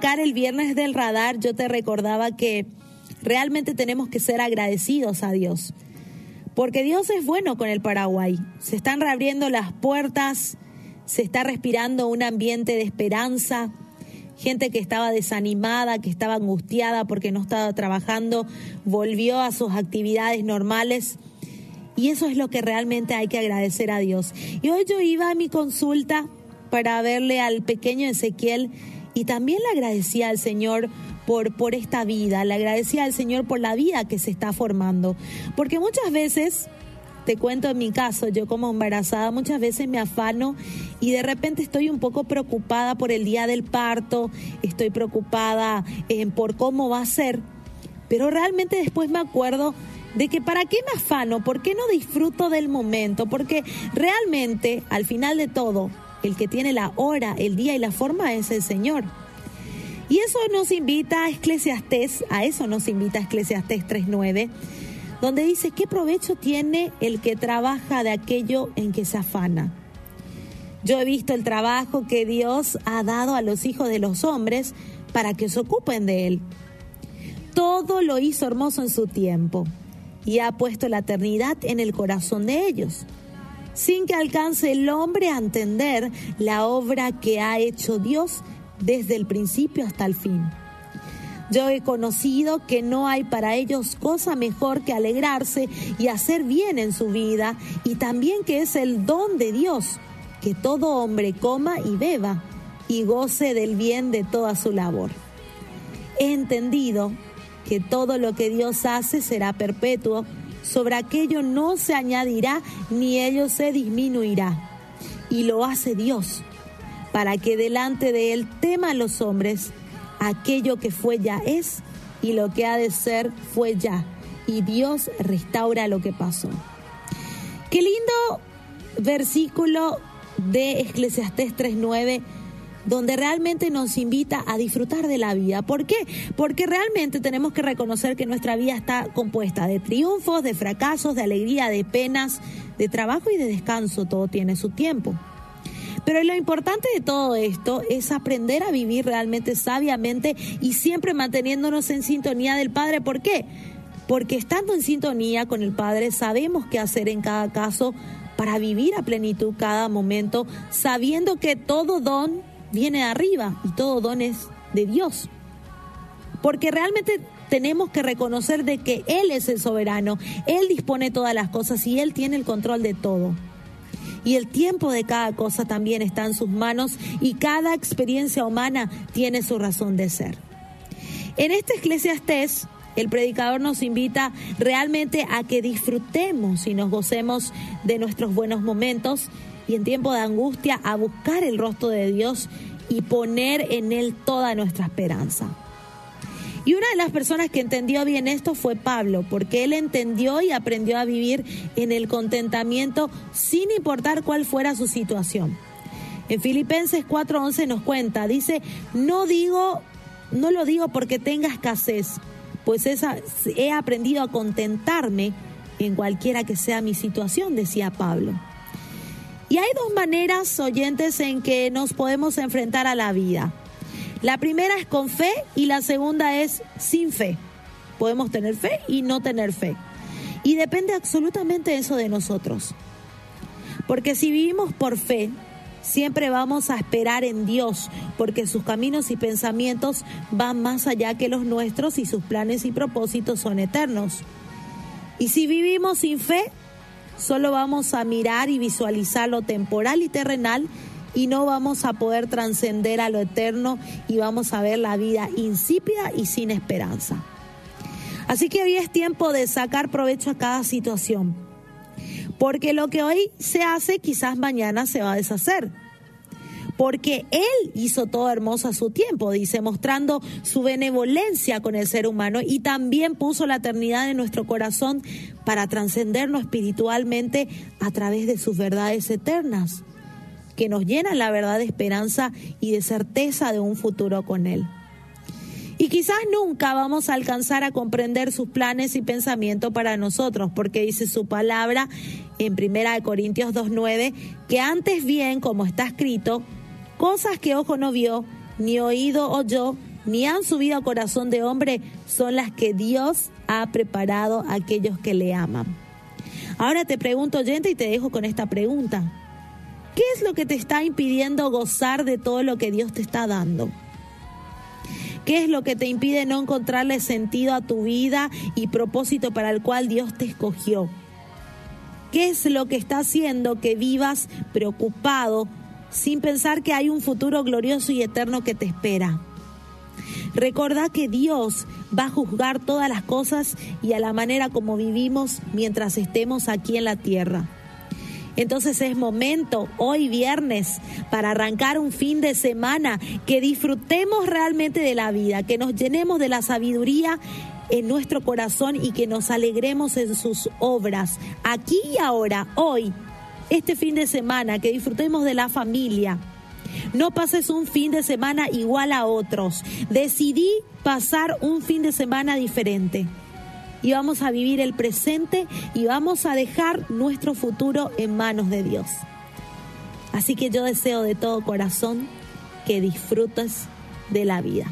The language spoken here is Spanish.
el viernes del radar, yo te recordaba que realmente tenemos que ser agradecidos a Dios. Porque Dios es bueno con el Paraguay. Se están reabriendo las puertas, se está respirando un ambiente de esperanza. Gente que estaba desanimada, que estaba angustiada porque no estaba trabajando, volvió a sus actividades normales. Y eso es lo que realmente hay que agradecer a Dios. Y hoy yo iba a mi consulta para verle al pequeño Ezequiel y también le agradecía al Señor por, por esta vida, le agradecía al Señor por la vida que se está formando. Porque muchas veces, te cuento en mi caso, yo como embarazada muchas veces me afano y de repente estoy un poco preocupada por el día del parto, estoy preocupada eh, por cómo va a ser, pero realmente después me acuerdo de que para qué me afano, por qué no disfruto del momento, porque realmente al final de todo, el que tiene la hora, el día y la forma es el Señor. Y eso nos invita a Eclesiastés, a eso nos invita Eclesiastés 3.9, donde dice, ¿qué provecho tiene el que trabaja de aquello en que se afana? Yo he visto el trabajo que Dios ha dado a los hijos de los hombres para que se ocupen de él. Todo lo hizo hermoso en su tiempo y ha puesto la eternidad en el corazón de ellos sin que alcance el hombre a entender la obra que ha hecho Dios desde el principio hasta el fin. Yo he conocido que no hay para ellos cosa mejor que alegrarse y hacer bien en su vida, y también que es el don de Dios, que todo hombre coma y beba y goce del bien de toda su labor. He entendido que todo lo que Dios hace será perpetuo, sobre aquello no se añadirá ni ello se disminuirá. Y lo hace Dios, para que delante de él teman los hombres, aquello que fue ya es y lo que ha de ser fue ya. Y Dios restaura lo que pasó. Qué lindo versículo de Eclesiastés 3.9 donde realmente nos invita a disfrutar de la vida. ¿Por qué? Porque realmente tenemos que reconocer que nuestra vida está compuesta de triunfos, de fracasos, de alegría, de penas, de trabajo y de descanso. Todo tiene su tiempo. Pero lo importante de todo esto es aprender a vivir realmente sabiamente y siempre manteniéndonos en sintonía del Padre. ¿Por qué? Porque estando en sintonía con el Padre sabemos qué hacer en cada caso para vivir a plenitud cada momento, sabiendo que todo don viene de arriba y todo don es de Dios. Porque realmente tenemos que reconocer de que Él es el soberano, Él dispone todas las cosas y Él tiene el control de todo. Y el tiempo de cada cosa también está en sus manos y cada experiencia humana tiene su razón de ser. En este Eclesiastés, el predicador nos invita realmente a que disfrutemos y nos gocemos de nuestros buenos momentos y en tiempo de angustia a buscar el rostro de Dios y poner en Él toda nuestra esperanza. Y una de las personas que entendió bien esto fue Pablo, porque él entendió y aprendió a vivir en el contentamiento sin importar cuál fuera su situación. En Filipenses 4:11 nos cuenta, dice, no digo, no lo digo porque tenga escasez, pues esa, he aprendido a contentarme en cualquiera que sea mi situación, decía Pablo. Y hay dos maneras, oyentes, en que nos podemos enfrentar a la vida. La primera es con fe y la segunda es sin fe. Podemos tener fe y no tener fe. Y depende absolutamente eso de nosotros. Porque si vivimos por fe, siempre vamos a esperar en Dios, porque sus caminos y pensamientos van más allá que los nuestros y sus planes y propósitos son eternos. Y si vivimos sin fe, solo vamos a mirar y visualizar lo temporal y terrenal y no vamos a poder trascender a lo eterno y vamos a ver la vida insípida y sin esperanza. Así que hoy es tiempo de sacar provecho a cada situación, porque lo que hoy se hace quizás mañana se va a deshacer porque Él hizo todo hermoso a su tiempo, dice, mostrando su benevolencia con el ser humano y también puso la eternidad en nuestro corazón para trascendernos espiritualmente a través de sus verdades eternas, que nos llenan la verdad de esperanza y de certeza de un futuro con Él. Y quizás nunca vamos a alcanzar a comprender sus planes y pensamientos para nosotros, porque dice su palabra en 1 Corintios 2.9, que antes bien, como está escrito, cosas que ojo no vio, ni oído oyó, ni han subido a corazón de hombre, son las que Dios ha preparado a aquellos que le aman. Ahora te pregunto, oyente, y te dejo con esta pregunta. ¿Qué es lo que te está impidiendo gozar de todo lo que Dios te está dando? ¿Qué es lo que te impide no encontrarle sentido a tu vida y propósito para el cual Dios te escogió? ¿Qué es lo que está haciendo que vivas preocupado sin pensar que hay un futuro glorioso y eterno que te espera? Recordá que Dios va a juzgar todas las cosas y a la manera como vivimos mientras estemos aquí en la tierra. Entonces es momento, hoy viernes, para arrancar un fin de semana, que disfrutemos realmente de la vida, que nos llenemos de la sabiduría en nuestro corazón y que nos alegremos en sus obras, aquí y ahora, hoy, este fin de semana, que disfrutemos de la familia. No pases un fin de semana igual a otros. Decidí pasar un fin de semana diferente y vamos a vivir el presente y vamos a dejar nuestro futuro en manos de Dios. Así que yo deseo de todo corazón que disfrutes de la vida.